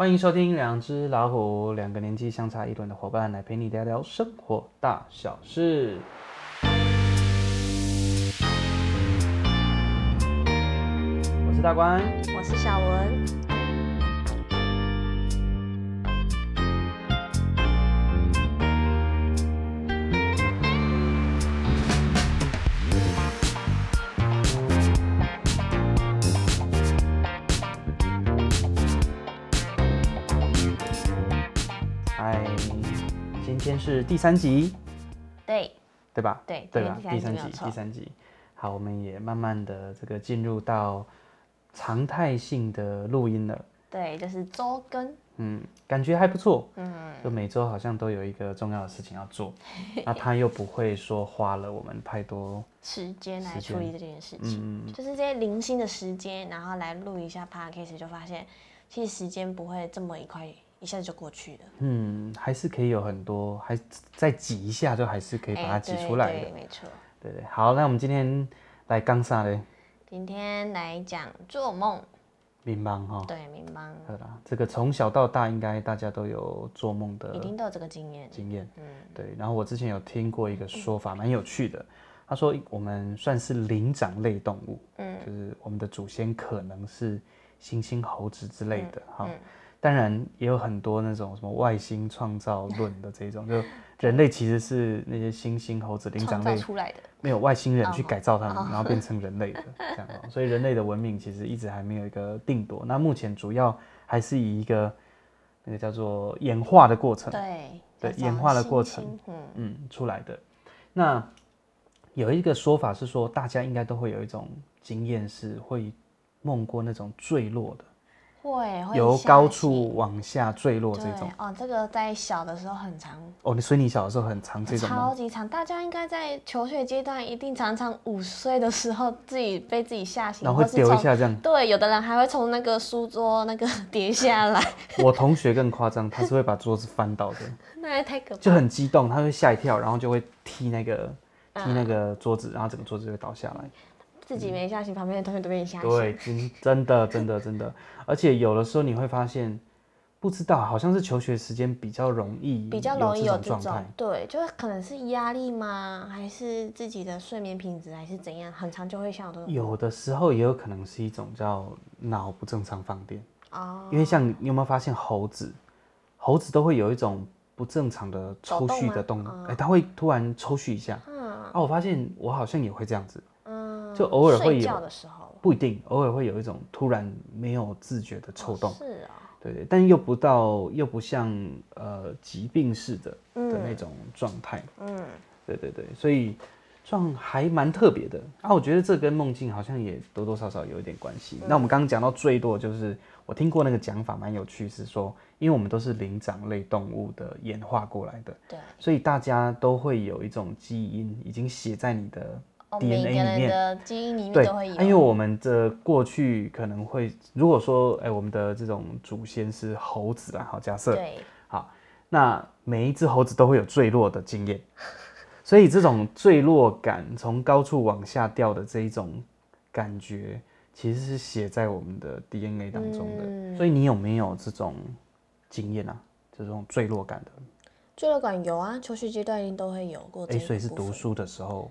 欢迎收听《两只老虎》，两个年纪相差一轮的伙伴来陪你聊聊生活大小事。我是大官，我是小文。天是第三集，对对吧？对对吧？第三集，第三集。好，我们也慢慢的这个进入到常态性的录音了。对，就是周更。嗯，感觉还不错。嗯，就每周好像都有一个重要的事情要做，那他又不会说花了我们太多时间来处理这件事情。嗯嗯，就是这些零星的时间，然后来录一下 Podcast，就发现其实时间不会这么一块。一下子就过去了，嗯，还是可以有很多，还再挤一下，就还是可以把它挤出来的，欸、没错，对对。好，那我们今天来讲啥嘞？今天来讲做梦，迷茫哈，对，迷茫。对啦，这个从小到大应该大家都有做梦的，一定都有这个经验，经验，嗯，对。然后我之前有听过一个说法，蛮有趣的，他说我们算是灵长类动物，嗯，就是我们的祖先可能是猩猩、猴子之类的，哈、嗯。当然也有很多那种什么外星创造论的这种，就人类其实是那些猩猩、猴子、灵长类出来的，没有外星人去改造他们，然后变成人类的这样。所以人类的文明其实一直还没有一个定夺。那目前主要还是以一个那个叫做演化的过程，对对，演化的过程，嗯嗯出来的。那有一个说法是说，大家应该都会有一种经验，是会梦过那种坠落的。会，会由高处往下坠落这种哦，这个在小的时候很常哦。你所以你小的时候很常这种超级常，大家应该在求学阶段一定常常五岁的时候自己被自己吓醒，然后会丢一下这样。对，有的人还会从那个书桌那个 跌下来。我同学更夸张，他是会把桌子翻倒的，那也太可怕。就很激动，他会吓一跳，然后就会踢那个踢那个桌子，然后整个桌子就会倒下来。自己没吓醒，旁边的同学都被你吓醒。对，真真的真的真的，而且有的时候你会发现，不知道好像是求学时间比较容易，比较容易有这种，对，就是可能是压力吗？还是自己的睡眠品质，还是怎样？很常就会像有的时候也有可能是一种叫脑不正常放电哦。因为像你有没有发现猴子，猴子都会有一种不正常的抽搐的动，哎，它会突然抽搐一下。嗯，啊，我发现我好像也会这样子。就偶尔会有，不一定，偶尔会有一种突然没有自觉的抽动，是啊，对对，但又不到，又不像呃疾病似的的那种状态，嗯，对对对，所以状还蛮特别的啊。我觉得这跟梦境好像也多多少少有一点关系。那我们刚刚讲到最多，就是我听过那个讲法蛮有趣，是说，因为我们都是灵长类动物的演化过来的，对，所以大家都会有一种基因已经写在你的。DNA 里面的基因里面都会有，因为我们的过去可能会，如果说，哎，我们的这种祖先是猴子啊，好，假设，对，好，那每一只猴子都会有坠落的经验，所以这种坠落感，从高处往下掉的这一种感觉，其实是写在我们的 DNA 当中的。嗯、所以你有没有这种经验啊？这种坠落感的？坠落感有啊，求学阶段一定都会有过。哎，所以是读书的时候。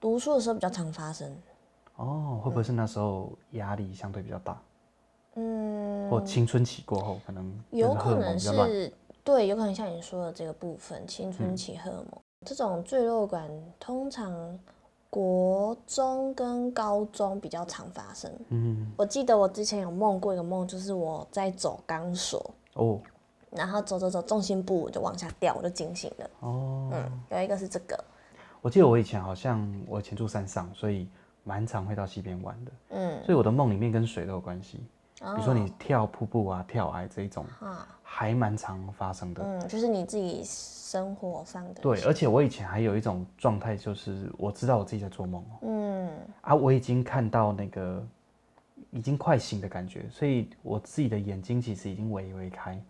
读书的时候比较常发生，哦，会不会是那时候压力相对比较大？嗯，或青春期过后可能有可能是对，有可能像你说的这个部分，青春期荷尔蒙、嗯、这种坠落感，通常国中跟高中比较常发生。嗯，我记得我之前有梦过一个梦，就是我在走钢索。哦，然后走走走，重心不稳就往下掉，我就惊醒了。哦，嗯，有一个是这个。我记得我以前好像我以前住山上，所以蛮常会到溪边玩的。嗯，所以我的梦里面跟水都有关系。比如说你跳瀑布啊、跳崖这一种，还蛮常发生的。嗯，就是你自己生活上的。对，而且我以前还有一种状态，就是我知道我自己在做梦。嗯，啊，我已经看到那个已经快醒的感觉，所以我自己的眼睛其实已经微微开。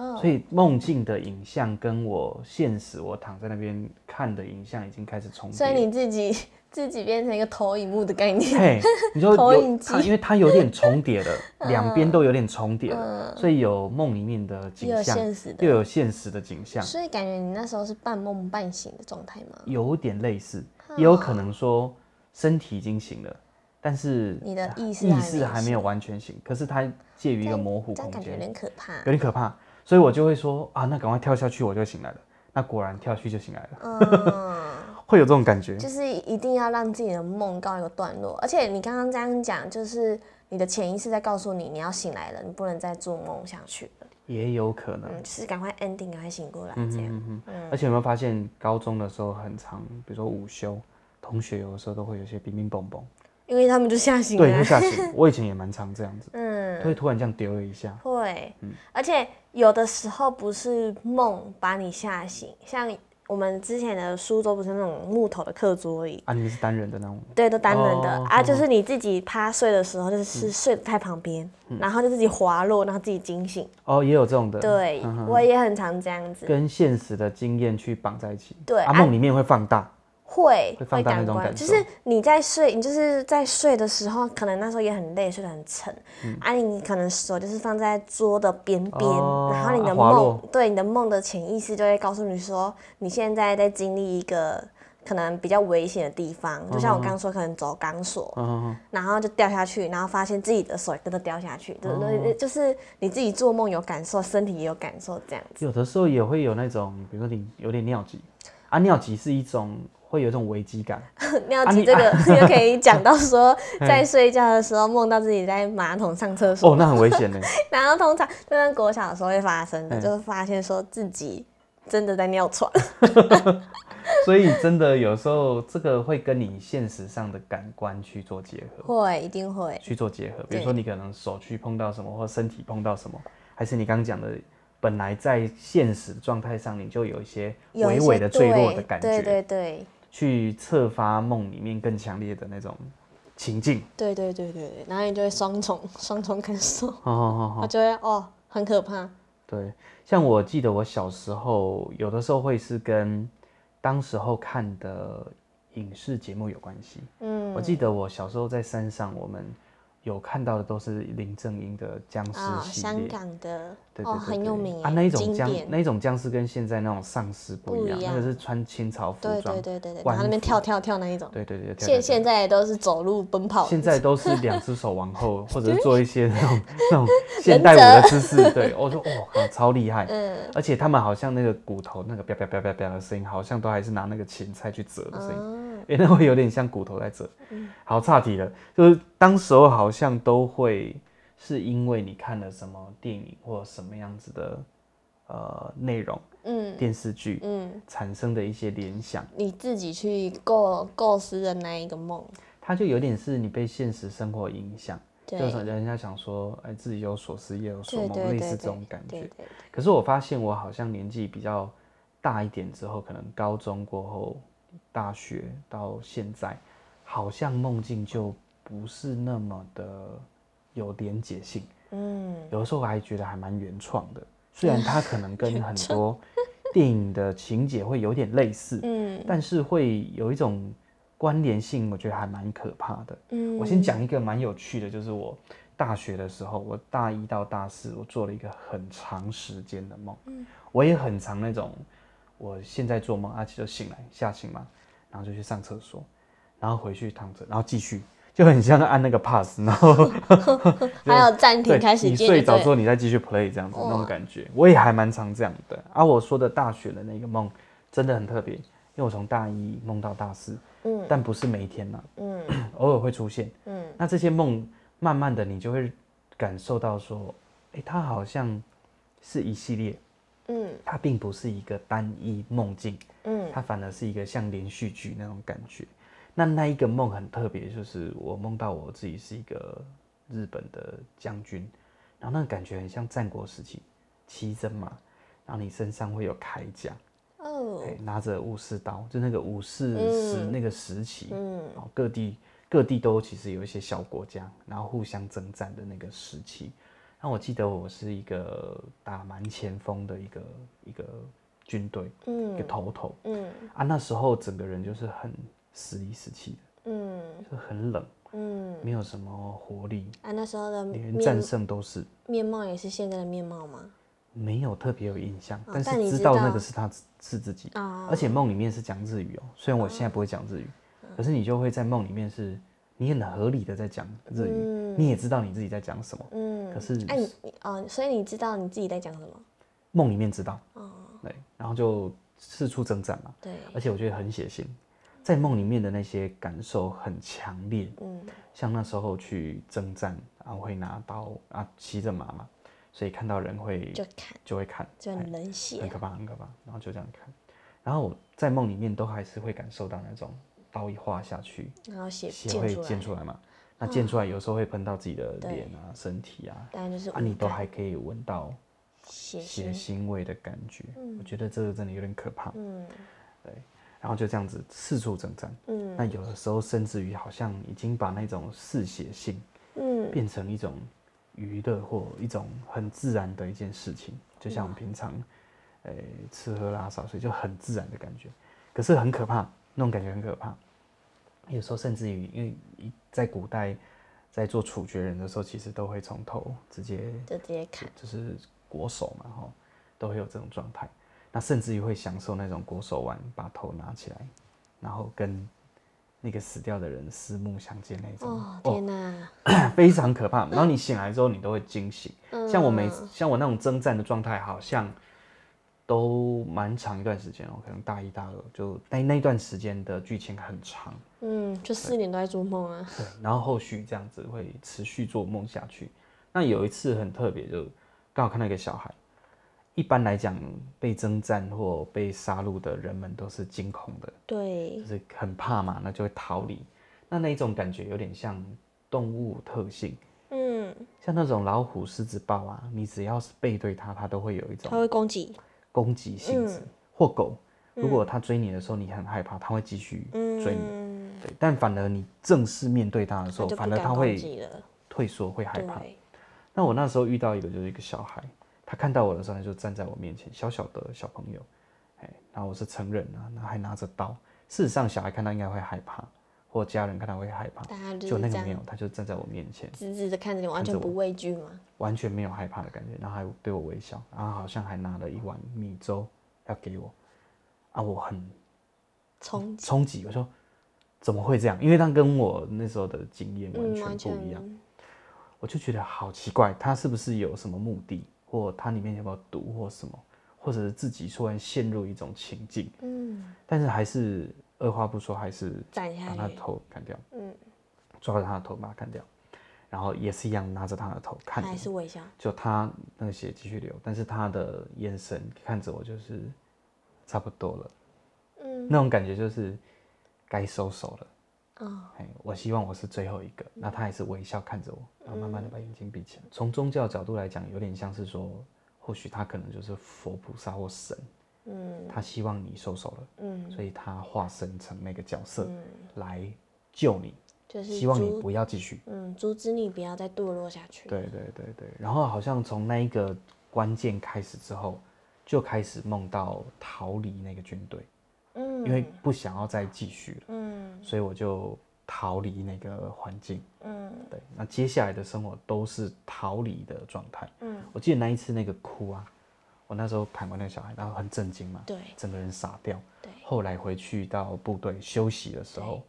哦，所以梦境的影像跟我现实我躺在那边看的影像已经开始重叠。所以你自己 自己变成一个投影幕的概念。嘿，你说 投影机，因为它有点重叠了，两边都有点重叠了，所以有梦里面的景象，又有现实的景象。所以感觉你那时候是半梦半醒的状态吗？有点类似，也有可能说身体已经醒了。但是你的意识意识还没有完全醒，可是它介于一个模糊空间，有点可怕，有点可怕，所以我就会说啊，那赶快跳下去，我就醒来了。那果然跳下去就醒来了，嗯、会有这种感觉，就是一定要让自己的梦告一个段落。而且你刚刚这样讲，就是你的潜意识在告诉你，你要醒来了，你不能再做梦下去了。也有可能，嗯、就是赶快 ending，赶快醒过来这样。嗯嗯嗯嗯、而且有没有发现，高中的时候很长，比如说午休，同学有的时候都会有些冰冰蹦蹦。因为他们就吓醒了，对，会吓醒。我以前也蛮常这样子，嗯，会突然这样丢了一下，会，嗯，而且有的时候不是梦把你吓醒，像我们之前的书桌不是那种木头的课桌椅。啊，你是单人的那种，对，都单人的。啊，就是你自己趴睡的时候，就是睡在旁边，然后就自己滑落，然后自己惊醒。哦，也有这种的，对，我也很常这样子，跟现实的经验去绑在一起，对，啊，梦里面会放大。会会感官，就是你在睡，你就是在睡的时候，可能那时候也很累，睡得很沉，嗯、啊，你可能手就是放在桌的边边，哦、然后你的梦，啊、对你的梦的潜意识就会告诉你说，你现在在经历一个可能比较危险的地方，就像我刚刚说，可能走钢索，嗯、然后就掉下去，然后发现自己的手也跟着掉下去，对不对？嗯、就是你自己做梦有感受，身体也有感受，这样子。有的时候也会有那种，比如说你有点尿急，啊，尿急是一种。会有一种危机感。尿急这个 又可以讲到说，在睡觉的时候梦到自己在马桶上厕所。哦，那很危险呢。然后通常就在国小的时候会发生的，就是发现说自己真的在尿床。所以真的有时候这个会跟你现实上的感官去做结合。会，一定会去做结合。比如说你可能手去碰到什么，或身体碰到什么，还是你刚刚讲的。本来在现实状态上，你就有一些微微的坠落的感觉，对对对，去策发梦里面更强烈的那种情境，对对对对，然后你就会双重双重感受，哦哦哦，就会哦很可怕。对，像我记得我小时候有的时候会是跟当时候看的影视节目有关系，嗯，我记得我小时候在山上，我们。有看到的都是林正英的僵尸系列，香港的，对对对，很有名啊。那一种僵，那一种僵尸跟现在那种丧尸不一样，那个是穿清朝服装，对对对对，往那边跳跳跳那一种，对对对。现现在都是走路奔跑，现在都是两只手往后，或者是 做一些那种那种现代舞的姿势。对，我说哇，超厉害。嗯。而且他们好像那个骨头那个啪啪啪啪啪的声音，好像都还是拿那个芹菜去折的声音。哎，那会有点像骨头在这。好岔题了，就是当时候好像都会是因为你看了什么电影或什么样子的呃内容，嗯，电视剧，嗯，产生的一些联想，你自己去构构思的那一个梦，它就有点是你被现实生活影响，对就是人家想说，哎，自己有所思夜有所梦，类似这种感觉。可是我发现我好像年纪比较大一点之后，可能高中过后。大学到现在，好像梦境就不是那么的有连结性。嗯，有的时候我还觉得还蛮原创的，虽然它可能跟 很多电影的情节会有点类似，嗯，但是会有一种关联性，我觉得还蛮可怕的。嗯，我先讲一个蛮有趣的，就是我大学的时候，我大一到大四，我做了一个很长时间的梦，嗯，我也很长那种。我现在做梦，阿奇就醒来，吓醒嘛，然后就去上厕所，然后回去躺着，然后继续，就很像按那个 pause，然后 还有暂停开始。你睡着之后，你再继续 play 这样子那种感觉，我也还蛮常这样的。而我说的大学的那个梦真的很特别，因为我从大一梦到大四，嗯，但不是每一天呐，嗯，偶尔会出现，嗯，那这些梦慢慢的你就会感受到说，哎，它好像是一系列。嗯，它并不是一个单一梦境，嗯，它反而是一个像连续剧那种感觉。那那一个梦很特别，就是我梦到我自己是一个日本的将军，然后那个感觉很像战国时期，骑着马，然后你身上会有铠甲，哦，拿着武士刀，就那个武士时那个时期，嗯，然后各地各地都其实有一些小国家，然后互相征战的那个时期。那我记得我是一个打蛮前锋的一个一个军队，嗯，一个头头，嗯啊，那时候整个人就是很死里死气的，嗯，就很冷，嗯，没有什么活力啊。那时候的连战胜都是面貌也是现在的面貌吗？没有特别有印象，但是知道那个是他是自己，而且梦里面是讲日语哦。虽然我现在不会讲日语，可是你就会在梦里面是，你很合理的在讲日语，你也知道你自己在讲什么，嗯。可是哎你哦，所以你知道你自己在讲什么？梦里面知道，哦，对，然后就四处征战嘛，对，而且我觉得很血腥，在梦里面的那些感受很强烈，嗯，像那时候去征战，然后会拿刀啊，骑着马嘛。所以看到人会就看，就会看，就很冷血，很可怕，很可怕。然后就这样看，然后我在梦里面都还是会感受到那种刀一划下去，然后血血会溅出来嘛。那溅出来有时候会喷到自己的脸啊、身体啊，当然就是啊，你都还可以闻到血血腥味的感觉。我觉得这个真的有点可怕。嗯，对。然后就这样子四处征战。嗯，那有的时候甚至于好像已经把那种嗜血性，嗯，变成一种。娱乐或一种很自然的一件事情，就像我们平常，欸、吃喝拉撒睡就很自然的感觉。可是很可怕，那种感觉很可怕。有时候甚至于，因为在古代，在做处决人的时候，其实都会从头直接就直接砍，就是裹手嘛，哈，都会有这种状态。那甚至于会享受那种裹手腕，把头拿起来，然后跟。那个死掉的人四目相接那种，哦天哪，非常可怕。然后你醒来之后，你都会惊醒。像我每次，像我那种征战的状态，好像都蛮长一段时间哦，可能大一大二就那那段时间的剧情很长。嗯，就四年都在做梦啊。对，然后后续这样子会持续做梦下去。那有一次很特别，就刚好看到一个小孩。一般来讲，被征战或被杀戮的人们都是惊恐的，对，就是很怕嘛，那就会逃离。那那一种感觉有点像动物特性，嗯，像那种老虎、狮子、豹啊，你只要是背对它，它都会有一种，它会攻击，攻击性质。或狗，如果它追你的时候，你很害怕，它会继续追你，对。但反而你正式面对它的时候，反而它会退缩，会害怕。那我那时候遇到一个，就是一个小孩。他看到我的时候，他就站在我面前，小小的小朋友，然后我是成人啊，然后还拿着刀。事实上，小孩看到应该会害怕，或家人看到会害怕，就那个没有，他就站在我面前，直直的看着你，完全不畏惧吗？完全没有害怕的感觉，然后还对我微笑，然后好像还拿了一碗米粥要给我，啊，我很冲冲击，我说怎么会这样？因为他跟我那时候的经验完全不一样，我就觉得好奇怪，他是不是有什么目的？或他里面有没有毒或什么，或者是自己突然陷入一种情境，嗯，但是还是二话不说，还是把他的头砍掉，嗯，抓着他的头把他砍掉，然后也是一样拿着他的头看，还是微笑，就他那个血继续流，但是他的眼神看着我就是差不多了，嗯，那种感觉就是该收手了。哦，我希望我是最后一个。那他还是微笑看着我，然后慢慢的把眼睛闭起来。从宗教角度来讲，有点像是说，或许他可能就是佛菩萨或神，嗯，他希望你收手了，嗯，所以他化身成那个角色来救你，就是希望你不要继续，嗯，阻止你不要再堕落下去。对对对对，然后好像从那一个关键开始之后，就开始梦到逃离那个军队。嗯，因为不想要再继续了，嗯，所以我就逃离那个环境，嗯，对，那接下来的生活都是逃离的状态，嗯，我记得那一次那个哭啊，我那时候看过那个小孩，然后很震惊嘛，对，整个人傻掉，对，后来回去到部队休息的时候，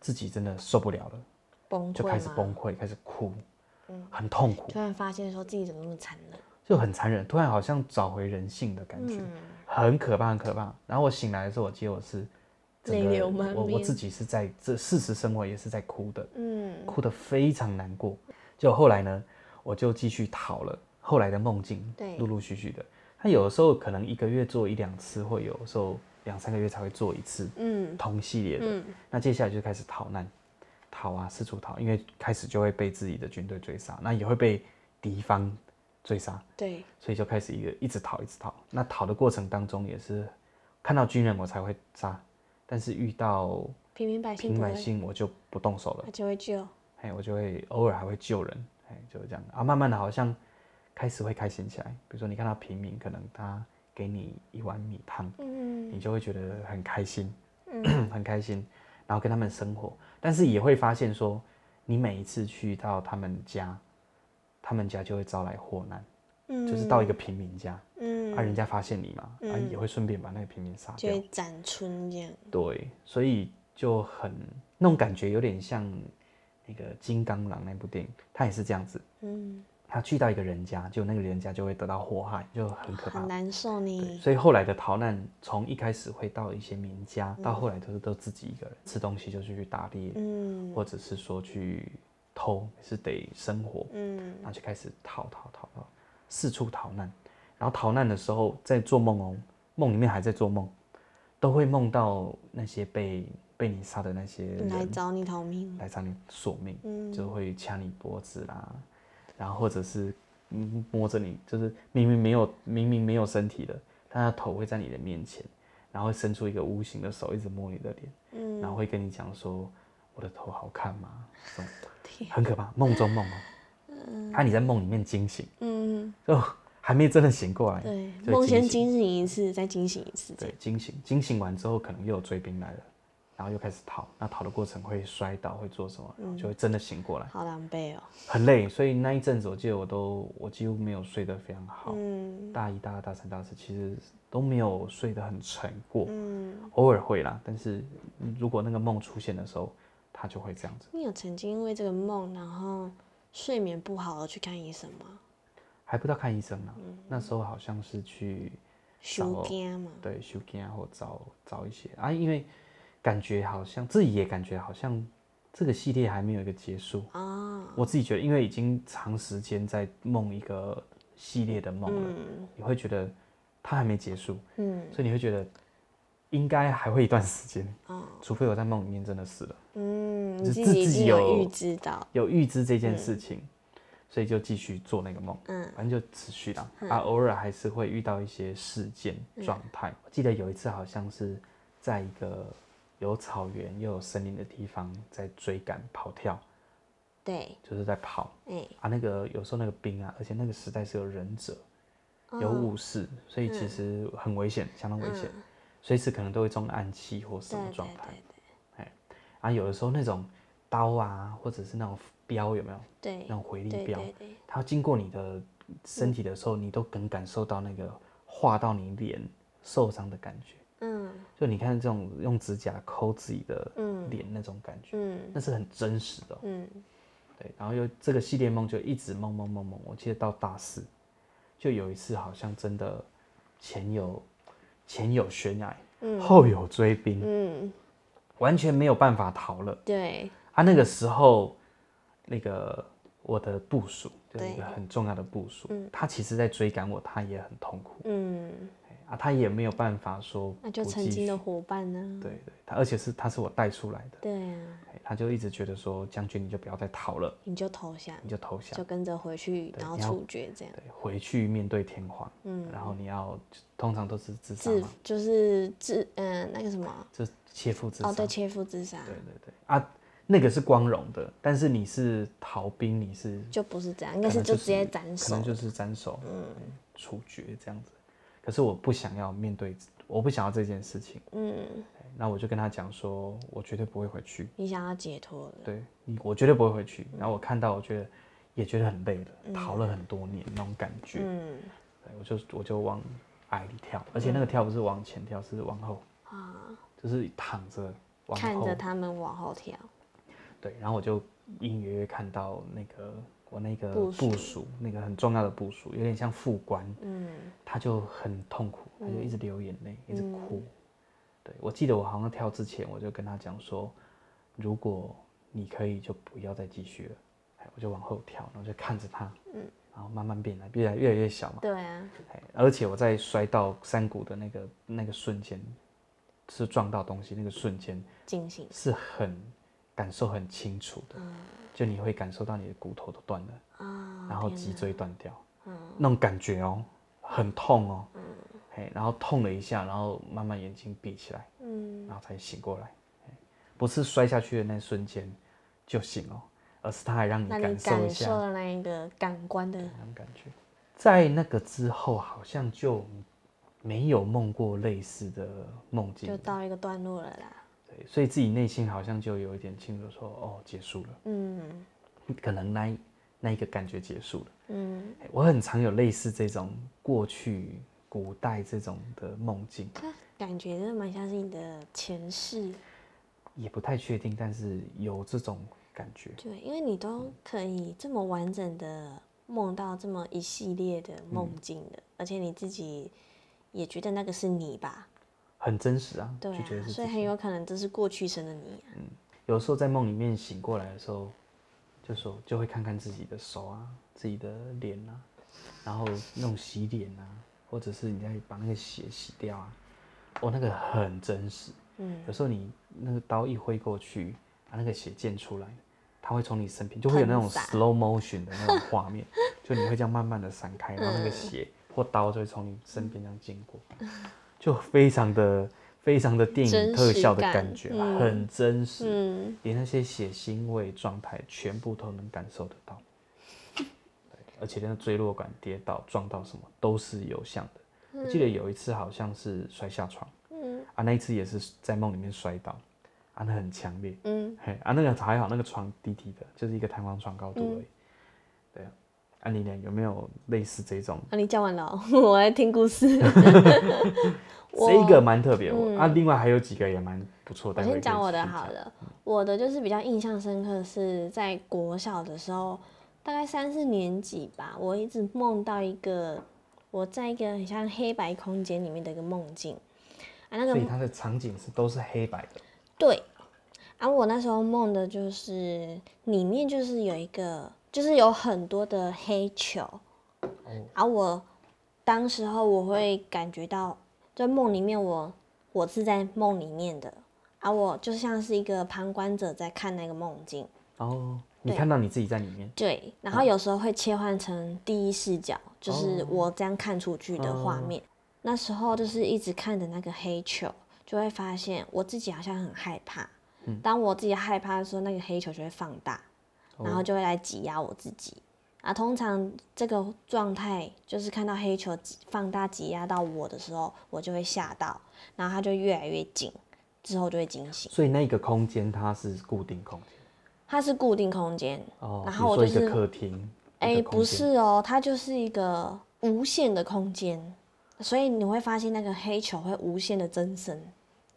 自己真的受不了了，崩溃，就开始崩溃，开始哭，嗯，很痛苦，突然发现说自己怎么那么残忍，就很残忍，突然好像找回人性的感觉。很可怕，很可怕。然后我醒来的时候，我记得我是泪流满面，我我自己是在这事实生活也是在哭的，嗯，哭得非常难过。就后来呢，我就继续逃了。后来的梦境，对，陆陆续续的。他有的时候可能一个月做一两次，或有时候两三个月才会做一次，嗯，同系列的。嗯，那接下来就开始逃难，逃啊，四处逃，因为开始就会被自己的军队追杀，那也会被敌方。追杀，对，所以就开始一个一直逃，一直逃。那逃的过程当中也是看到军人我才会杀，但是遇到平民百姓，平民百姓我就不动手了，他就会救，哎，我就会偶尔还会救人，哎，就是这样啊。慢慢的，好像开始会开心起来。比如说你看到平民，可能他给你一碗米汤，嗯，你就会觉得很开心，嗯，很开心，然后跟他们生活，但是也会发现说，你每一次去到他们家，他们家就会招来祸难，嗯，就是到一个平民家，嗯，啊，人家发现你嘛，啊，也会顺便把那个平民杀掉，就斩春这样，对，所以就很那种感觉，有点像。那个金刚狼那部电影，他也是这样子。嗯，他去到一个人家，就那个人家就会得到祸害，就很可怕，很难受呢。所以后来的逃难，从一开始会到一些民家，嗯、到后来都是都自己一个人吃东西，就去打猎，嗯，或者是说去偷，是得生活，嗯，然后就开始逃逃逃逃，四处逃难。然后逃难的时候，在做梦哦，梦里面还在做梦，都会梦到那些被。被你杀的那些人来找你逃命，来找你索命，嗯、就会掐你脖子啦，然后或者是嗯摸着你，就是明明没有明明没有身体的，但他头会在你的面前，然后会伸出一个无形的手，一直摸你的脸，嗯、然后会跟你讲说：“我的头好看吗？” 天很可怕，梦中梦哦，嗯、啊，你在梦里面惊醒，嗯，就还没真的醒过来，对，梦先惊醒一次，再惊醒一次，对，惊醒，惊醒完之后，可能又有追兵来了。然后又开始逃，那逃的过程会摔倒，会做什么？然后就会真的醒过来，好狼狈哦，很累。所以那一阵子，我记得我都我几乎没有睡得非常好。嗯，大一、大二、大三、大四，其实都没有睡得很沉过。嗯，偶尔会啦，但是如果那个梦出现的时候，他就会这样子。你有曾经因为这个梦，然后睡眠不好而去看医生吗？还不到看医生呢，那时候好像是去收惊嘛，对，收惊或找找一些啊，因为。感觉好像自己也感觉好像这个系列还没有一个结束。啊！我自己觉得，因为已经长时间在梦一个系列的梦了，嗯、你会觉得它还没结束，嗯，所以你会觉得应该还会一段时间，嗯，除非我在梦里面真的死了，嗯，你自己有预知到，有预知这件事情，嗯、所以就继续做那个梦，嗯，反正就持续了，嗯、啊，偶尔还是会遇到一些事件状态。嗯、我记得有一次好像是在一个。有草原又有森林的地方，在追赶跑跳，对，就是在跑。欸、啊，那个有时候那个兵啊，而且那个时代是有忍者，哦、有武士，所以其实很危险，嗯、相当危险，随、嗯、时可能都会中暗器或什么状态。哎，啊，有的时候那种刀啊，或者是那种镖有没有？对，那种回力镖，它经过你的身体的时候，嗯、你都能感受到那个划到你脸受伤的感觉。嗯，就你看这种用指甲抠自己的脸那种感觉，嗯，那是很真实的，嗯，对。然后又这个系列梦就一直梦梦梦梦，我记得到大四，就有一次好像真的前有前有悬崖，嗯，后有追兵，嗯，完全没有办法逃了，对。啊，那个时候那个我的部署就是一个很重要的部署，嗯，他其实在追赶我，他也很痛苦，嗯。啊，他也没有办法说，那就曾经的伙伴呢？对对，他而且是他是我带出来的，对啊，他就一直觉得说，将军你就不要再逃了，你就投降，你就投降，就跟着回去，然后处决这样，对，回去面对天皇，嗯，然后你要通常都是自杀嘛，就是自嗯那个什么，就切腹自杀，哦对，切腹自杀，对对对，啊，那个是光荣的，但是你是逃兵，你是就不是这样，应该是就直接斩首，可能就是斩首，嗯，处决这样子。可是我不想要面对，我不想要这件事情。嗯，那我就跟他讲说，我绝对不会回去。你想要解脱了？对，你我绝对不会回去。然后我看到，我觉得也觉得很累了，嗯、逃了很多年那种感觉。嗯，对，我就我就往矮里跳，而且那个跳不是往前跳，是往后啊，就是躺着看着他们往后跳。对，然后我就隐隐约约看到那个。我那个部署，那个很重要的部署，有点像副官，嗯，他就很痛苦，他就一直流眼泪，嗯、一直哭。对，我记得我好像跳之前，我就跟他讲说，如果你可以，就不要再继续了。我就往后跳，然后就看着他，嗯，然后慢慢变来，越来越来越小嘛。对啊。而且我在摔到山谷的那个那个瞬间，是撞到东西那个瞬间，惊醒，是很感受很清楚的。嗯。就你会感受到你的骨头都断了啊，然后脊椎断掉，嗯，那种感觉哦，很痛哦，嗯，嘿，然后痛了一下，然后慢慢眼睛闭起来，嗯，然后才醒过来，不是摔下去的那瞬间就醒了，而是他还让你感受一下那，那一个感官的那种感觉，在那个之后，好像就没有梦过类似的梦境，就到一个段落了啦。对，所以自己内心好像就有一点清楚说，哦，结束了。嗯，可能那那一个感觉结束了。嗯，我很常有类似这种过去古代这种的梦境，感觉真的蛮像是你的前世。也不太确定，但是有这种感觉。对，因为你都可以这么完整的梦到这么一系列的梦境的，嗯、而且你自己也觉得那个是你吧？很真实啊，对啊，所以很有可能这是过去生的你啊。嗯，有时候在梦里面醒过来的时候，就说就会看看自己的手啊，自己的脸啊，然后那种洗脸啊，或者是你在把那个血洗掉啊，哦，那个很真实。嗯，有时候你那个刀一挥过去，把那个血溅出来，它会从你身边，就会有那种 slow motion 的那种画面，就你会这样慢慢的闪开，然后那个血或刀就会从你身边这样经过，就非常的非常的电影特效的感觉，嗯、很真实，嗯、连那些血腥味状态全部都能感受得到，对，而且那个坠落感、跌倒、撞到什么都是有像的。我记得有一次好像是摔下床。嗯。啊，那一次也是在梦里面摔倒，啊，那很强烈，嗯，嘿，啊，那个还好，那个床低低的，就是一个弹簧床高度而已，嗯、对啊，啊，你呢？有没有类似这种？啊，你讲完了，我来听故事。这个蛮特别，嗯、啊，另外还有几个也蛮不错的。我先讲我的好了，嗯、我的就是比较印象深刻，是在国小的时候，大概三四年级吧，我一直梦到一个我在一个很像黑白空间里面的一个梦境。啊，那个，所以它的场景是都是黑白的。对，啊，我那时候梦的就是里面就是有一个，就是有很多的黑球。哦。啊，我当时候我会感觉到，在梦里面我我是在梦里面的，啊，我就像是一个旁观者在看那个梦境。哦，你看到你自己在里面。对，然后有时候会切换成第一视角，就是我这样看出去的画面。哦。那时候就是一直看着那个黑球，就会发现我自己好像很害怕。嗯，当我自己害怕的时候，那个黑球就会放大，然后就会来挤压我自己。啊，通常这个状态就是看到黑球放大挤压到我的时候，我就会吓到，然后它就越来越紧，之后就会惊醒。所以那个空间它是固定空间？它是固定空间。哦，然后我就是客厅。哎，不是哦，它就是一个无限的空间。所以你会发现那个黑球会无限的增生，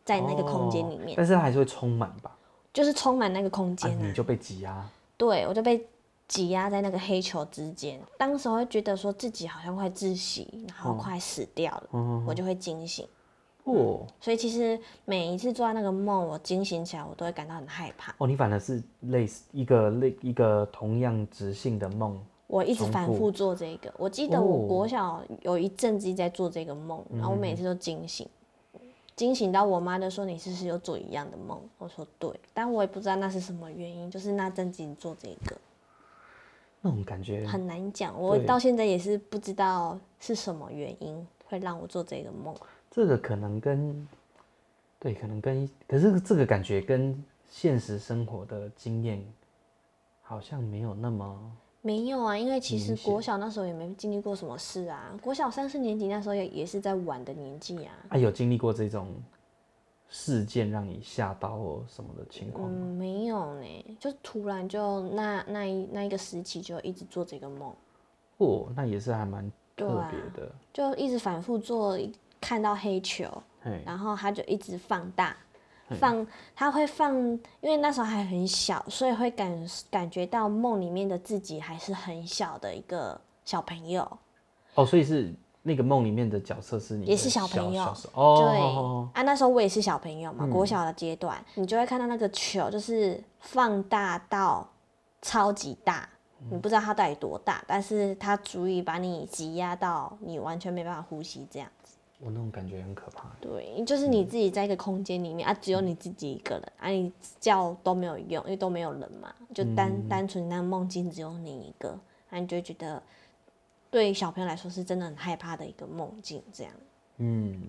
在那个空间里面，哦，但是它还是会充满吧？就是充满那个空间，啊啊，你就被挤压。对，我就被挤压在那个黑球之间。当时会觉得说自己好像快窒息，然后快死掉了，哦，我就会惊醒。哦，嗯，所以其实每一次做到那个梦，我惊醒起来，我都会感到很害怕。哦，你反而是类似一个类一个同样直性的梦。我一直反复做这个，我记得我国小有一阵子在做这个梦，哦、然后我每次都惊醒，惊醒到我妈就说，你是不是有做一样的梦？我说对，但我也不知道那是什么原因，就是那阵子做这个，那种感觉很难讲，我到现在也是不知道是什么原因会让我做这个梦。这个可能跟，对，可能跟，可是这个感觉跟现实生活的经验好像没有那么。没有啊，因为其实国小那时候也没经历过什么事啊。国小三四年级那时候也也是在玩的年纪啊。啊，有经历过这种事件让你吓到或什么的情况吗？嗯，没有呢，就突然就那那一那一个时期就一直做这个梦。哦，那也是还蛮特别的。啊，就一直反复做，看到黑球，然后它就一直放大。放，他会放，因为那时候还很小，所以会感感觉到梦里面的自己还是很小的一个小朋友。哦，所以是那个梦里面的角色是你，也是小朋友。哦，对啊，那时候我也是小朋友嘛，国小的阶段，嗯、你就会看到那个球就是放大到超级大，你不知道它到底多大，但是它足以把你挤压到你完全没办法呼吸这样。我那种感觉很可怕。对，就是你自己在一个空间里面、嗯、啊，只有你自己一个人啊，你叫都没有用，因为都没有人嘛，就单、嗯、单纯那梦境只有你一个，啊，你就会觉得对小朋友来说是真的很害怕的一个梦境，这样。嗯，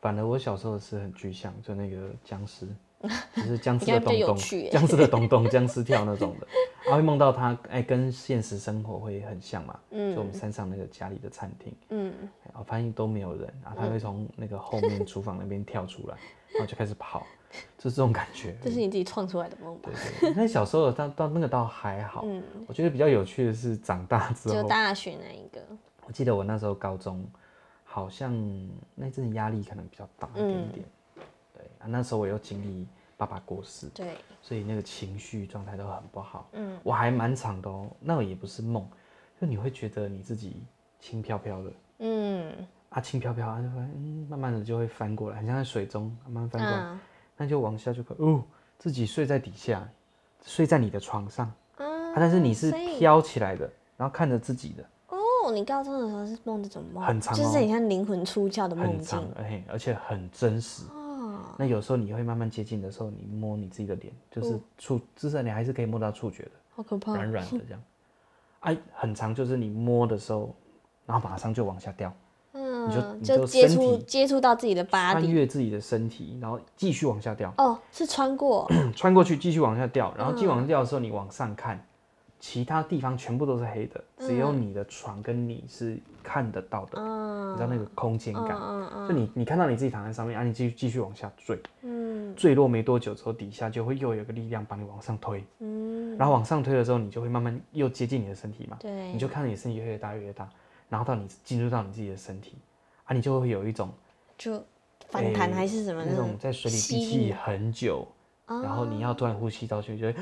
反而我小时候是很具象，就那个僵尸。就是僵尸的咚咚，僵尸的咚咚，僵尸跳那种的，然后会梦到他，哎、欸，跟现实生活会很像嘛，嗯，就我们山上那个家里的餐厅，嗯，然后发现都没有人，然后他会从那个后面厨房那边跳出来，然后就开始跑，就是这种感觉。这是你自己创出来的梦吧？对，对对，那小时候到到那个倒还好，嗯，我觉得比较有趣的是长大之后，就大学那一个，我记得我那时候高中。好像那阵压力可能比较大一点点，嗯、对啊，那时候我又经历爸爸过世，对，所以那个情绪状态都很不好，嗯，我还蛮长的哦，那也不是梦，就你会觉得你自己轻飘飘的，嗯，啊轻飘飘啊，就嗯慢慢的就会翻过来，很像在水中慢慢翻过来，嗯、那就往下就可哦，自己睡在底下，睡在你的床上，嗯、啊，但是你是飘起来的，然后看着自己的。哦，你高中的时候是梦这种梦，很长，就是很像灵魂出窍的梦境，而且很真实。那有时候你会慢慢接近的时候，你摸你自己的脸，就是触，至少你还是可以摸到触觉的，好可怕，软软的这样。哎，很长，就是你摸的时候，然后马上就往下掉，嗯，你就你就接触接触到自己的巴，穿越自己的身体，然后继续往下掉。哦，是穿过，穿过去继续往下掉，然后继续往下掉的时候，你往上看。其他地方全部都是黑的，只有你的床跟你是看得到的，嗯、你知道那个空间感，嗯嗯、就你你看到你自己躺在上面，啊，你继续继续往下坠，嗯，坠落没多久之后，底下就会又有个力量把你往上推，嗯，然后往上推的时候，你就会慢慢又接近你的身体嘛，对，你就看到你身体越来越大越大，然后到你进入到你自己的身体，啊，你就会有一种就反弹还是什么、欸、那种在水里闭气很久。然后你要突然呼吸到去，就会，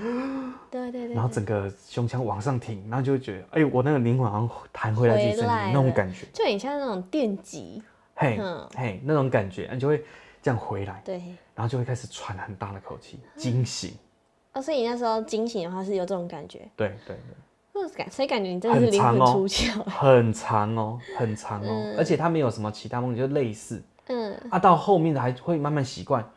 对对对，然后整个胸腔往上挺，然后就会觉得，哎，我那个灵魂好像弹回来自己身体那种感觉，就很像那种电击，嘿，嘿，那种感觉，你就会这样回来，对，然后就会开始喘很大的口气，惊醒。哦，所以你那时候惊醒的话是有这种感觉，对对对，感，所以感觉你真的是灵魂出窍，很长哦，很长哦，而且它没有什么其他梦，就类似，嗯，啊，到后面的还会慢慢习惯。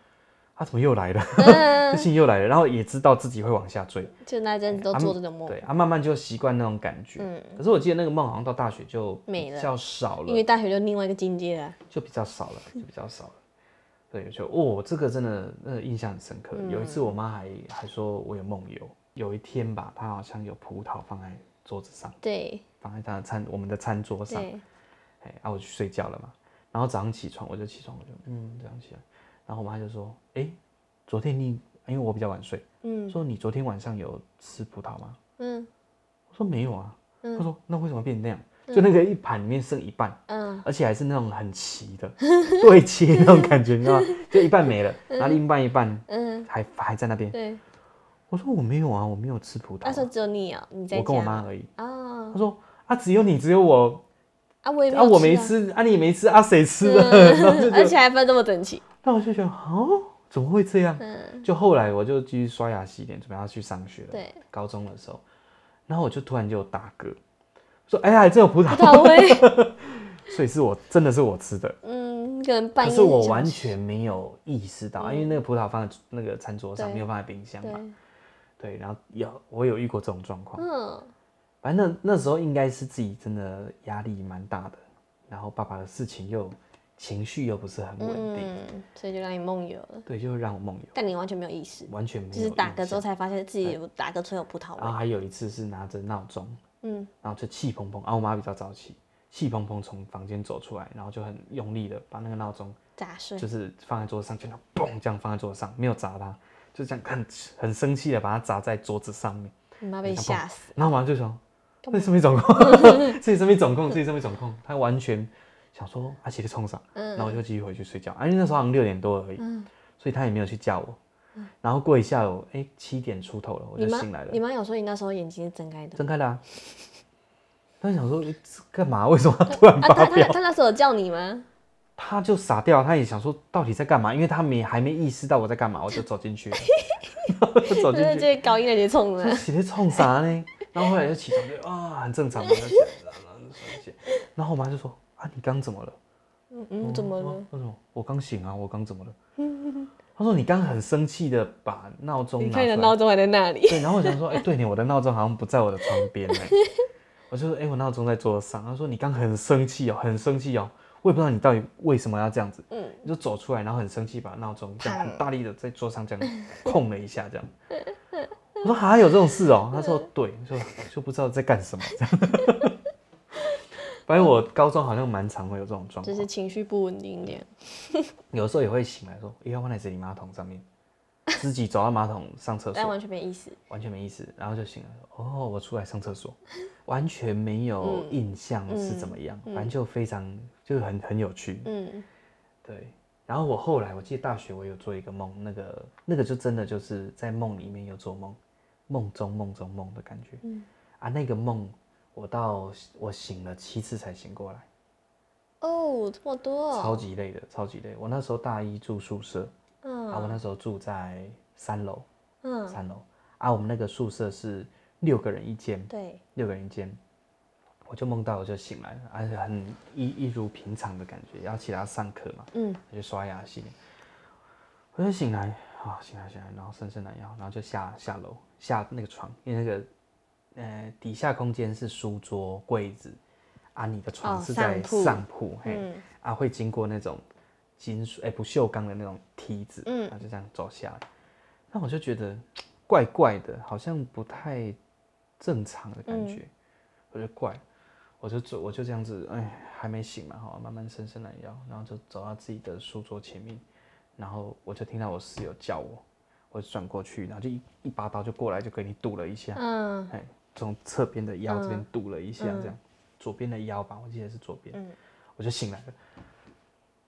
他怎么又来了？这心又来了，然后也知道自己会往下坠，就那阵子都做这种梦。对，啊慢慢就习惯那种感觉。嗯，可是我记得那个梦好像到大学就比较少了，因为大学就另外一个境界了，就比较少了，就比较少了。对，就哦，这个真的那个印象很深刻。有一次我妈还还说我有梦游，有一天吧，她好像有葡萄放在桌子上，对，放在她的餐我们的餐桌上。对，哎，然后我去睡觉了嘛，然后早上起床我就起床，我就嗯这样起来。然后我妈就说：“哎、欸，昨天你因为我比较晚睡，嗯，说你昨天晚上有吃葡萄吗？嗯，我说没有啊。嗯，她说那为什么变成那样？嗯、就那个一盘里面剩一半，嗯，而且还是那种很齐的 对切那种感觉，你知道吗？就一半没了，然后另一半一半，嗯，还还在那边。对，我说我没有啊，我没有吃葡萄、啊。她说只有你啊，你在我跟我妈而已。哦，她说啊，只有你，只有我啊，我也啊，我没吃啊，你也没吃啊，谁吃的？而且还分这么整齐。”那我就觉得哦，怎么会这样？嗯，就后来我就继续刷牙洗脸，准备要去上学了。对，高中的时候，然后我就突然就打嗝，说：“哎呀，这有葡萄味。” 所以是我真的是我吃的。嗯，可能半夜。可是我完全没有意识到，因为那个葡萄放在那个餐桌上，没有放在冰箱嘛。对，然后有我有遇过这种状况。嗯，反正那那时候应该是自己真的压力蛮大的，然后爸爸的事情又。情绪又不是很稳定，嗯，所以就让你梦游了。对，就让我梦游。但你完全没有意识，完全没有。就是打嗝之后才发现自己有打嗝吹有葡萄味。然后还有一次是拿着闹钟，嗯，然后就气蓬蓬，然后我妈比较早起，气蓬蓬从房间走出来，然后就很用力的把那个闹钟砸碎，就是放在桌子上，就那嘣这样放在桌子上，没有砸它，就这样很很生气的把它砸在桌子上面。你妈被吓死。然后我妈就说：“这是什么总控？这是什么总控？这是什么总控？”她完全。想说阿奇的冲上，然后我就继续回去睡觉。啊，因为那时候好像六点多而已，所以他也没有去叫我。然后过一下午，哎，七点出头了，我就醒来了。你妈有说你那时候眼睛是睁开的？睁开的啊。他想说干嘛？为什么突然发飙？他他那时候有叫你吗？他就傻掉，他也想说到底在干嘛？因为他没还没意识到我在干嘛，我就走进去了。走进去，这高音那些冲的，起来冲啥呢？然后后来就起床，就啊，很正常嘛，然后然后我妈就说。啊，你刚怎么了？嗯嗯，怎么了？他说我刚醒啊，我刚怎么了？他说你刚很生气的把闹钟你看你的闹钟还在那里。对，然后我想说，哎，对你，我的闹钟好像不在我的床边呢。我就说，哎，我闹钟在桌上。他说你刚很生气哦，很生气哦，我也不知道你到底为什么要这样子。嗯，你就走出来，然后很生气，把闹钟这样很大力的在桌上这样碰了一下，这样。我说还有这种事哦、喔？他说对，说就不知道在干什么这样。反正我高中好像蛮常会有这种状况，就是情绪不稳定一点。有时候也会醒来说，哎、欸，要放在这里马桶上面，自己走到马桶上厕所，但完全没意思，完全没意思，然后就醒了，哦，我出来上厕所，完全没有印象是怎么样，嗯、反正就非常就是很很有趣，嗯，对。然后我后来我记得大学我有做一个梦，那个那个就真的就是在梦里面有做梦。梦中梦中梦的感觉，嗯。啊，那个梦我到我醒了七次才醒过来，哦，这么多，超级累的，超级累。我那时候大一住宿舍，嗯，啊，我那时候住在三楼，嗯，三楼，啊，我们那个宿舍是六个人一间，对，六个人一间，我就梦到我就醒来了，而且很一一如平常的感觉，要起来上课嘛，嗯，我就刷牙洗脸，我就醒来。啊，醒来醒来，然后伸伸懒腰，然后就下下楼下那个床，因为那个呃底下空间是书桌柜子，啊，你的床是在上铺，嘿，嗯、啊会经过那种金属哎、欸、不锈钢的那种梯子，嗯，然后就这样走下来，那我就觉得怪怪的，好像不太正常的感觉，嗯、我就怪，我就走，我就这样子，哎，还没醒嘛，哈，慢慢伸伸懒腰，然后就走到自己的书桌前面。然后我就听到我室友叫我，我就转过去，然后就一一把刀就过来，就给你堵了一下，嗯，哎，从侧边的腰这边堵了一下，这样，嗯、左边的腰吧，我记得是左边，嗯，我就醒来了。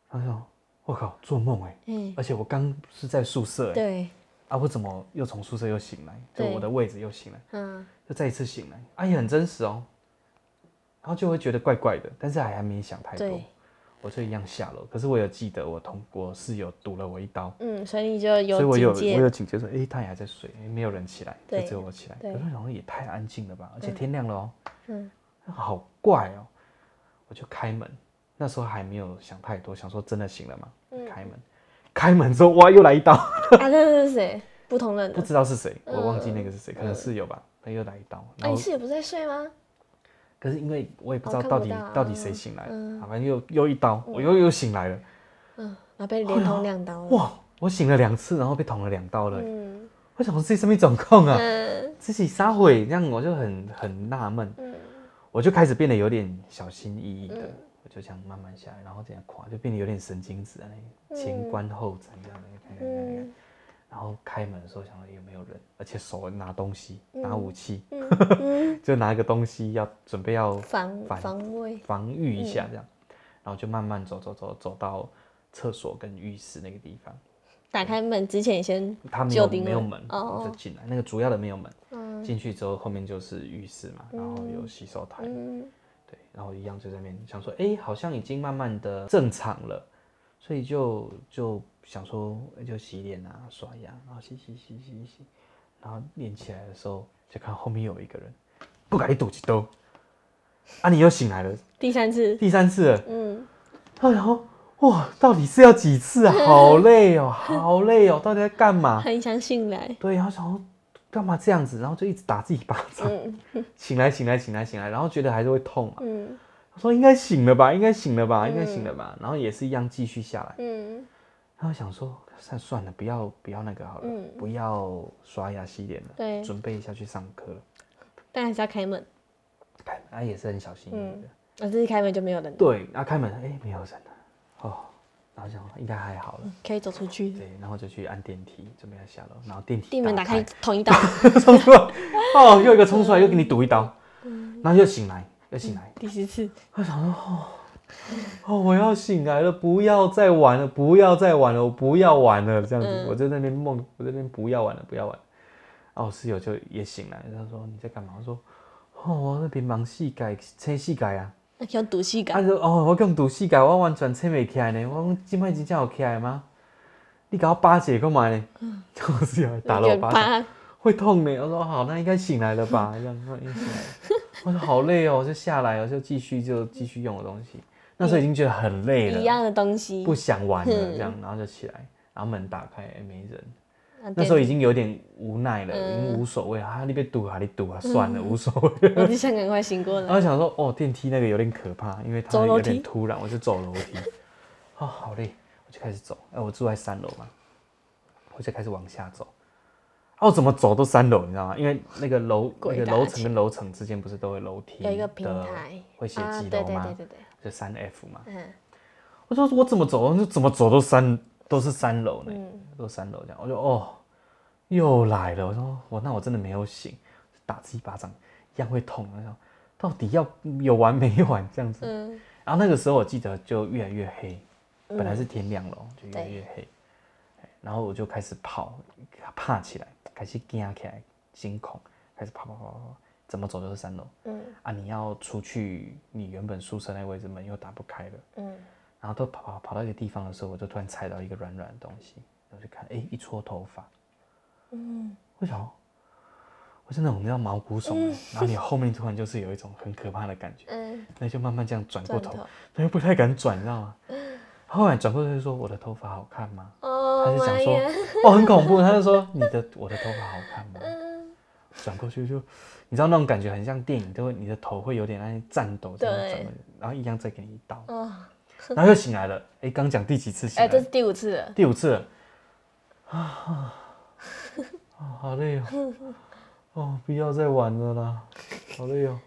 他说：“我靠，做梦哎，嗯，而且我刚是在宿舍哎，对，啊，我怎么又从宿舍又醒来？就我的位置又醒来，嗯，就再一次醒来，啊，也很真实哦，然后就会觉得怪怪的，但是还还没想太多。”我就一样下楼，可是我有记得我同我室友堵了我一刀，嗯，所以你就有，所以我有我有警觉说，哎、欸，他也还在睡，没有人起来，就只有我起来，可是好像也太安静了吧，而且天亮了哦、喔，嗯，好怪哦、喔，我就开门，那时候还没有想太多，想说真的醒了吗，嗯、开门，开门之后哇，又来一刀，啊，这是谁？不同人，不知道是谁，我忘记那个是谁，嗯、可能室友吧，他又来一刀，哎，你室友不在睡吗？可是因为我也不知道到底到，到底谁醒来了，嗯、反正又又一刀，嗯、我又又醒来了，嗯，然后被连捅两刀，哇，我醒了两次，然后被捅了两刀了，嗯，为什么自己这么状况啊？嗯、自己撒谎，这样我就很很纳闷，嗯，我就开始变得有点小心翼翼的，嗯、我就这样慢慢下来，然后这样垮，就变得有点神经质啊，前观后縉这样的，看看看看。然后开门的时候，想说有没有人，而且手拿东西，拿武器，就拿一个东西要准备要防防卫。防御一下这样，然后就慢慢走走走走到厕所跟浴室那个地方。打开门之前先他没有没有门，就进来。那个主要的没有门，进去之后后面就是浴室嘛，然后有洗手台，对，然后一样就在那边想说，哎，好像已经慢慢的正常了，所以就就。想说就洗脸啊，刷牙，然后洗洗洗洗洗，然后练起来的时候，就看后面有一个人，不敢一堵几兜，啊，你又醒来了，第三次，第三次了，嗯，然后哇，到底是要几次啊？好累哦，好累哦，到底在干嘛？很想醒来，对，然后想说干嘛这样子，然后就一直打自己巴掌，嗯、醒来醒来醒来醒来，然后觉得还是会痛嘛，嗯，他说应该醒了吧，应该醒了吧，应该醒了吧，然后也是一样继续下来，嗯。他想说，算算了，不要不要那个好了，嗯、不要刷牙洗脸了，对，准备一下去上课了。但还是要开门，开门，他也是很小心翼翼的。那这一开门就没有人。对，然后开门，哎、欸，没有人了。哦，然后想应该还好了，可以走出去。对，然后就去按电梯，准备要下楼。然后电梯地门打开，捅一刀，冲出来，哦，又一个冲出来，又给你堵一刀，嗯、然后又醒来，又醒来，嗯、第十次。我想说，哦。哦，我要醒来了，不要再玩了，不要再玩了，我不要玩了，这样子，嗯、我在那边梦，我在那边不要玩了，不要玩。然后我室友就也醒来，他说你在干嘛？我说哦，我那边忙细改，切细改啊。那叫堵膝盖。他说哦，我讲堵细改，我完全切没起来呢。我讲今麦已经有起来吗？你搞我巴结干嘛呢？嗯，我室友打了我巴掌，会痛呢。我说好，那应该醒来了吧？这样，应该醒来了。我说好累哦，我就下来，我就继续就继续用的东西。那时候已经觉得很累了，一样的东西，不想玩了，这样，然后就起来，然后门打开，哎，没人。那时候已经有点无奈了，已经无所谓啊，你被堵啊，你堵啊，算了，无所谓。我就想赶快醒过来。然后想说，哦，电梯那个有点可怕，因为它有点突然，我就走楼梯。哦，好累，我就开始走。哎，我住在三楼嘛，我就开始往下走。哦，怎么走都三楼，你知道吗？因为那个楼那个楼层跟楼层之间不是都会楼梯，有一个平台，会写几楼吗？对对对对，就三 F 嘛。嗯。我说我怎么走，就怎么走都三都是三楼呢，嗯、都三楼这样。我就哦，又来了。我说我那我真的没有醒，打自己巴掌一样会痛。我说到底要有完没完这样子。嗯。然后那个时候我记得就越来越黑，本来是天亮了，就越来越黑。对然后我就开始跑，怕起来。开始惊起来，惊恐，开始跑跑跑跑，怎么走都是三楼。嗯啊，你要出去，你原本宿舍那位置门又打不开了。嗯，然后都跑跑跑到一个地方的时候，我就突然踩到一个软软的东西，我就看，哎、欸，一撮头发。嗯，为什么？我是那种叫毛骨悚然，嗯、然后你后面突然就是有一种很可怕的感觉。嗯，那就慢慢这样转过头，他又不太敢转，你知道吗？后来转过头就说：“我的头发好看吗？”哦他就讲说：“哦，很恐怖。”他就说：“你的我的头发好看吗？”转过去就，你知道那种感觉很像电影，都会你的头会有点那些颤抖这样子，然后一样再给你一刀，然后又醒来了。哎，刚讲第几次醒来？哎，这是第五次了。第五次了。啊啊，好累哦！哦，不要再玩了啦，好累哦。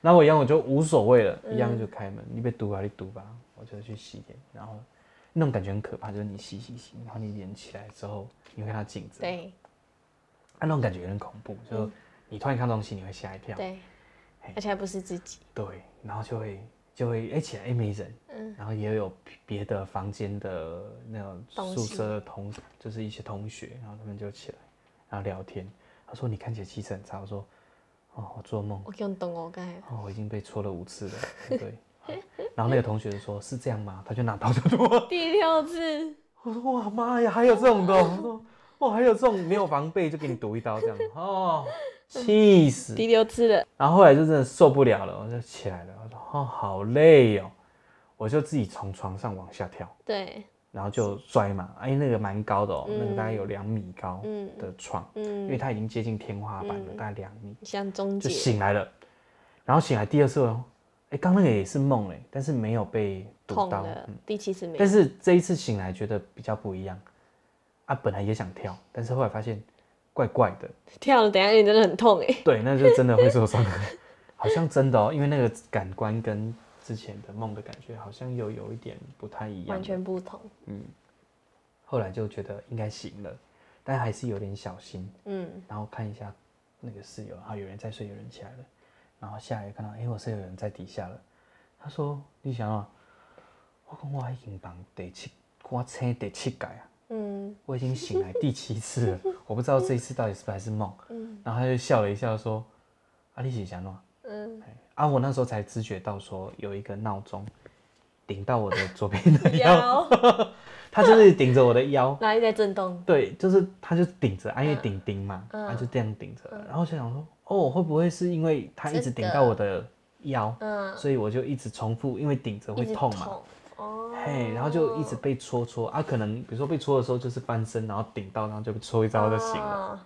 那我一样我就无所谓了，一样就开门，你被堵啊，你堵吧。我就去洗脸，然后那种感觉很可怕，就是你洗洗洗，然后你脸起来之后，你会看到镜子，对，啊，那种感觉有点恐怖，就你突然看东西，你会吓一跳，对，而且还不是自己，对，然后就会就会哎起来哎没人，嗯，然后也有别的房间的那种宿舍的同，就是一些同学，然后他们就起来，然后聊天，他说你看起来气色很差，我说哦我做梦，我用动我该，哦我已经被戳了五次了，对。然后那个同学就说：“是这样吗？”他就拿刀就剁。第六次。我说：“哇妈呀，还有这种的！”我说：“哇，还有这种没有防备就给你毒一刀这样 哦，气死！”第六次了。然后后来就真的受不了了，我就起来了。我说：“哦，好累哦。”我就自己从床上往下跳。对。然后就摔嘛，哎，那个蛮高的哦，那个大概有两米高的床，嗯，因为它已经接近天花板了，大概两米。像中就醒来了，然后醒来第二次哦。哎，刚那个也是梦哎，但是没有被堵到。第七次没有。但是这一次醒来觉得比较不一样。啊，本来也想跳，但是后来发现怪怪的。跳了，等下你真的很痛哎。对，那就真的会受伤。好像真的哦，因为那个感官跟之前的梦的感觉好像又有一点不太一样。完全不同。嗯。后来就觉得应该行了，但还是有点小心。嗯。然后看一下那个室友，啊，有人在睡，有人起来了。然后下来看到，哎，我室友有人在底下了。他说：“你想啊，我讲我已经帮第七，我醒第七届啊。嗯，我已经醒来第七次了。我不知道这一次到底是不是还是梦。嗯，然后他就笑了一下，说：‘啊，你是想喏？’嗯，啊，我那时候才知觉到说有一个闹钟顶到我的左边的腰，他就是顶着我的腰，哪里在震动？对，就是他就顶着，啊，因为顶顶嘛，他就这样顶着。然后就想说。”哦，会不会是因为他一直顶到我的腰，嗯，所以我就一直重复，因为顶着会痛嘛，哦，嘿，然后就一直被戳戳啊，可能比如说被戳的时候就是翻身，然后顶到，然后就被戳一招就醒了。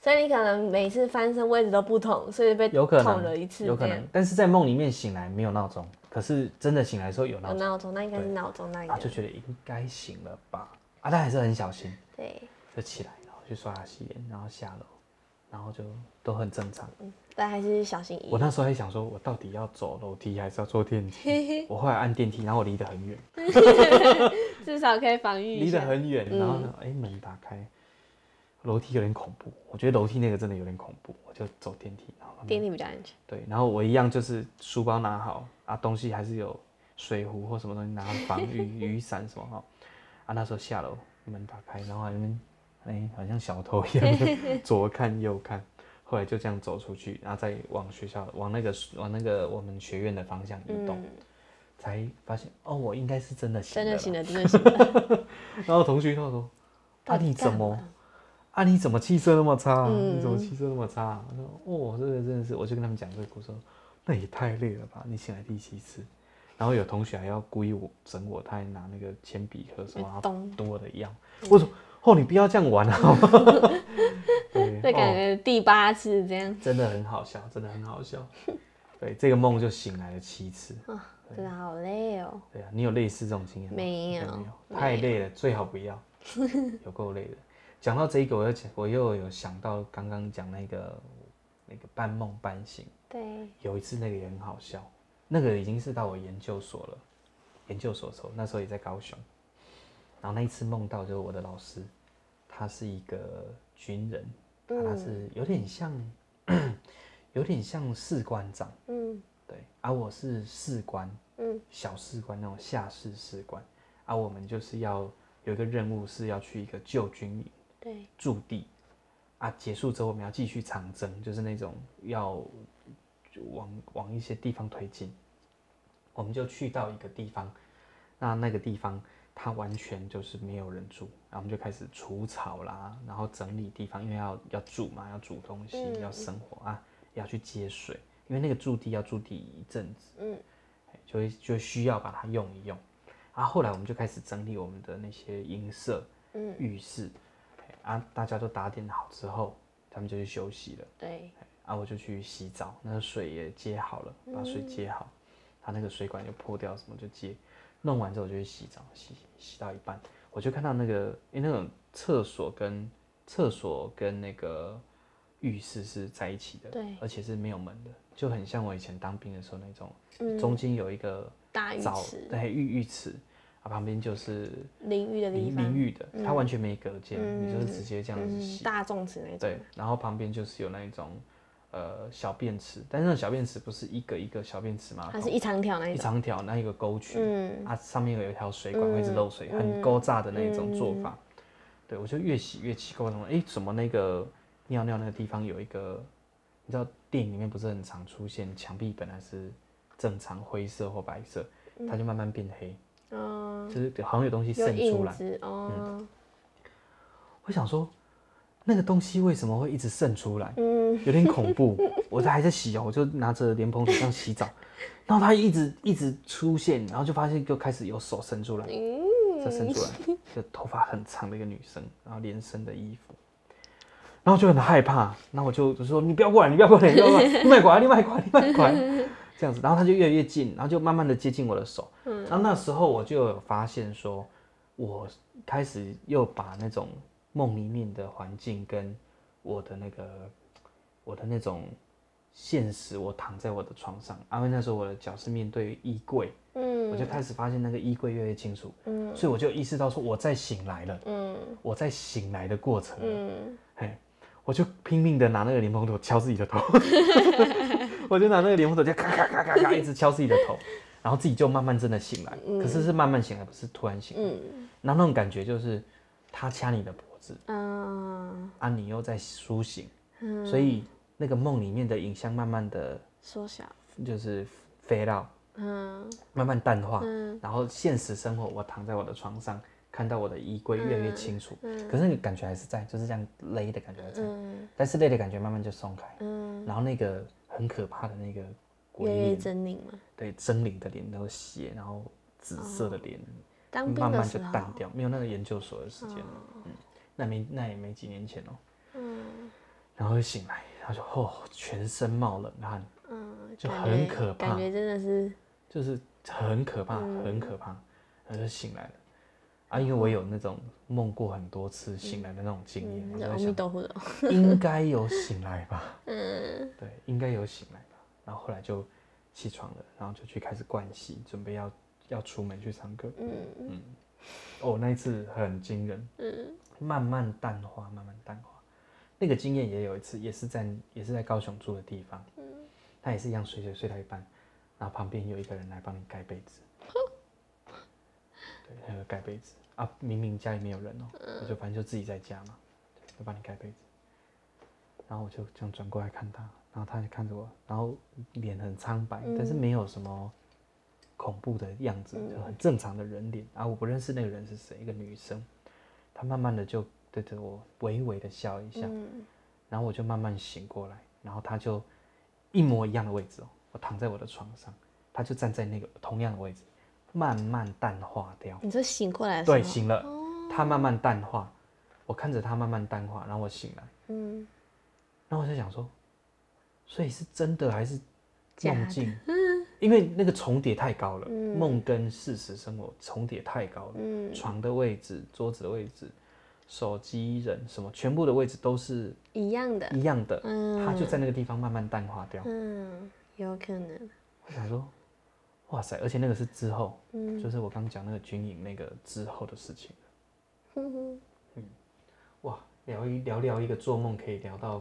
所以你可能每次翻身位置都不同，所以被捅了一次，有可能。但是在梦里面醒来没有闹钟，可是真的醒来的时候有闹钟。闹钟，那应该是闹钟那一个。就觉得应该醒了吧？啊，但还是很小心，对，就起来，然后去刷牙洗脸，然后下楼。然后就都很正常，嗯，但还是小心翼翼。我那时候还想说，我到底要走楼梯还是要坐电梯？我后来按电梯，然后我离得很远，至少可以防御。离得很远，然后呢，哎，门打开，楼梯有点恐怖，我觉得楼梯那个真的有点恐怖，我就走电梯，然后电梯比较安全。对，然后我一样就是书包拿好啊，东西还是有水壶或什么东西拿防雨 雨伞什么哈。啊，那时候下楼门打开，然后还。哎、欸，好像小偷一样，左看右看，后来就这样走出去，然后再往学校，往那个往那个我们学院的方向移动，嗯、才发现哦，我应该是真的醒了，真的醒了，真的醒了。然后同学他说：“啊，你怎么？啊，你怎么气色那么差？嗯、你怎么气色那么差？”我说：“哦，这个真的是，我就跟他们讲这个故事，那也太累了吧？你醒来第七次。”然后有同学还要故意我整我，他还拿那个铅笔盒什么堵我的腰，我说。哦，你不要这样玩好吗？对，这感觉第八次这样，真的很好笑，真的很好笑。对，这个梦就醒来了七次。啊，真的好累哦。对啊，你有类似这种经验吗？没有，没有，太累了，最好不要。有够累的。讲到这一个，我又我又有想到刚刚讲那个那个半梦半醒。对。有一次那个也很好笑，那个已经是到我研究所了，研究所的时候，那时候也在高雄。然后那一次梦到就是我的老师，他是一个军人，他是有点像。有点像士官长，嗯，对，而、啊、我是士官，嗯，小士官那种下士士官，而、啊、我们就是要有一个任务是要去一个旧军营，对，驻地，啊，结束之后我们要继续长征，就是那种要往往一些地方推进，我们就去到一个地方，那那个地方它完全就是没有人住，然后我们就开始除草啦，然后整理地方，因为要要住嘛，要煮东西，嗯、要生活啊。要去接水，因为那个驻地要驻地一阵子，嗯，就就需要把它用一用。然后后来我们就开始整理我们的那些营舍、嗯，浴室，啊，大家都打点好之后，他们就去休息了。对，啊，我就去洗澡，那个水也接好了，把水接好，他那个水管就破掉，什么就接，弄完之后我就去洗澡，洗洗到一半，我就看到那个，因为那种厕所跟厕所跟那个。浴室是在一起的，对，而且是没有门的，就很像我以前当兵的时候那种，嗯、中间有一个大浴池，对，浴浴池，啊，旁边就是淋浴的地方，淋浴的，它完全没隔间，嗯、你就是直接这样子洗，嗯、大众池那种，对，然后旁边就是有那一种，呃，小便池，但是那小便池不是一个一个小便池嘛，它是一长条那一长条那一个沟渠，嗯，啊，上面有一条水管会一直漏水，嗯、很勾炸的那一种做法，嗯、对，我就越洗越奇怪，哎，怎么那个。尿尿那个地方有一个，你知道电影里面不是很常出现，墙壁本来是正常灰色或白色，它就慢慢变黑，嗯，就是好像有东西渗出来，哦、嗯，我想说那个东西为什么会一直渗出来？嗯，有点恐怖。我在还在洗哦，我就拿着莲蓬头这样洗澡，然后它一直一直出现，然后就发现就开始有手伸出来，再伸出来，就头发很长的一个女生，然后连身的衣服。然后就很害怕，那我就就说你不要过来，你不要过来，你不要过来，你迈过来，你迈过来，你迈过来，这样子，然后他就越来越近，然后就慢慢的接近我的手，嗯，然后那时候我就有发现说，我开始又把那种梦里面的环境跟我的那个 我的那种现实，我躺在我的床上，因为那时候我的脚是面对衣柜，嗯，我就开始发现那个衣柜越来越清楚，嗯，所以我就意识到说我在醒来了，嗯，我在醒来的过程，嗯，嘿。我就拼命的拿那个莲蓬头敲自己的头，我就拿那个莲蓬头就咔咔咔咔咔一直敲自己的头，然后自己就慢慢真的醒来，嗯、可是是慢慢醒来，不是突然醒来。嗯，然后那种感觉就是他掐你的脖子，嗯，啊，你又在苏醒，嗯，所以那个梦里面的影像慢慢的缩小，就是 fade out，嗯，慢慢淡化，嗯，然后现实生活我躺在我的床上。看到我的衣柜越来越清楚，嗯。嗯、可是那个感觉还是在，就是这样勒的感觉还在，嗯、但是勒的感觉慢慢就松开，嗯、然后那个很可怕的那个鬼脸，狰獰嘛，对，狰狞的脸，然后血，然后紫色的脸，哦、慢慢就淡掉，没有那个研究所的时间了，哦、嗯，那没那也没几年前哦，嗯，然后就醒来，然后就哦，全身冒冷汗，嗯，就很可怕，感觉真的是，就是很可怕，嗯、很可怕，然后就醒来了。啊，因为我有那种梦过很多次醒来的那种经验，我在想，应该有醒来吧？嗯，对，应该有醒来吧。然后后来就起床了，然后就去开始灌洗，准备要要出门去唱歌。嗯。嗯，哦，那一次很惊人。嗯，慢慢淡化，慢慢淡化。那个经验也有一次，也是在也是在高雄住的地方。嗯，他也是一样睡睡睡到一半，然后旁边有一个人来帮你盖被子。对，还有盖被子。啊，明明家里没有人哦、我就反正就自己在家嘛，就帮你盖被子，然后我就这样转过来看他，然后他就看着我，然后脸很苍白，嗯、但是没有什么恐怖的样子，就很正常的人脸。啊，我不认识那个人是谁，一个女生，她慢慢的就对着我微微的笑一下，嗯、然后我就慢慢醒过来，然后他就一模一样的位置哦、喔，我躺在我的床上，他就站在那个同样的位置。慢慢淡化掉。你说醒过来？对，醒了。他慢慢淡化，我看着他慢慢淡化，然后我醒来。嗯。然后我就想说，所以是真的还是梦境，因为那个重叠太高了，梦跟事实生活重叠太高了，床的位置、桌子的位置、手机、人什么，全部的位置都是一样的，一样的，它就在那个地方慢慢淡化掉。嗯，有可能。我想说，哇塞，而且那个是之后，就是我刚讲那个军营那个之后的事情。嗯，哇，聊一聊聊一个做梦可以聊到。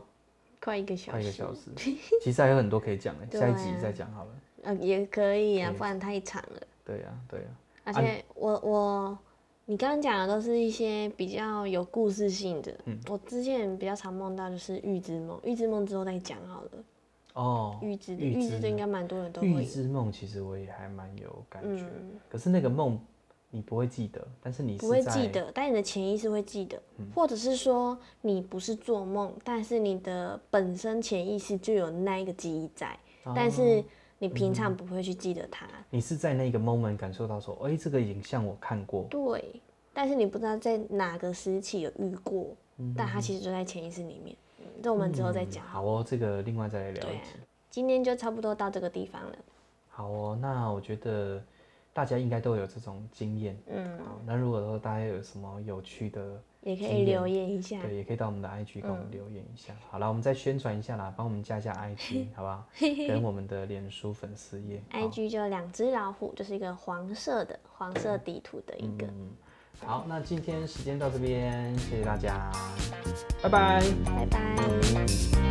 快一个小时，快一个小时，其实还有很多可以讲的，下一集再讲好了。呃，也可以啊，不然太长了。对呀，对呀。而且我我，你刚刚讲的都是一些比较有故事性的。嗯。我之前比较常梦到就是预知梦，预知梦之后再讲好了。哦。预知的，预知的应该蛮多人都会。预知梦其实我也还蛮有感觉，可是那个梦。你不会记得，但是你是不会记得，但你的潜意识会记得，嗯、或者是说你不是做梦，但是你的本身潜意识就有那一个记忆在，哦、但是你平常不会去记得它。你是在那个 moment 感受到说，哎、欸，这个影像我看过，对，但是你不知道在哪个时期有遇过，嗯、但它其实就在潜意识里面。这我们之后再讲、嗯。好哦，这个另外再来聊一集。今天就差不多到这个地方了。好哦，那我觉得。大家应该都有这种经验，嗯，好，那如果说大家有什么有趣的，也可以留言一下，对，也可以到我们的 IG 跟我们留言一下。嗯、好了，我们再宣传一下啦，帮我们加一下 IG，好不好？跟我们的脸书粉丝页，IG 就两只老虎，就是一个黄色的黄色底图的一个。嗯、好，那今天时间到这边，谢谢大家，拜拜，拜拜。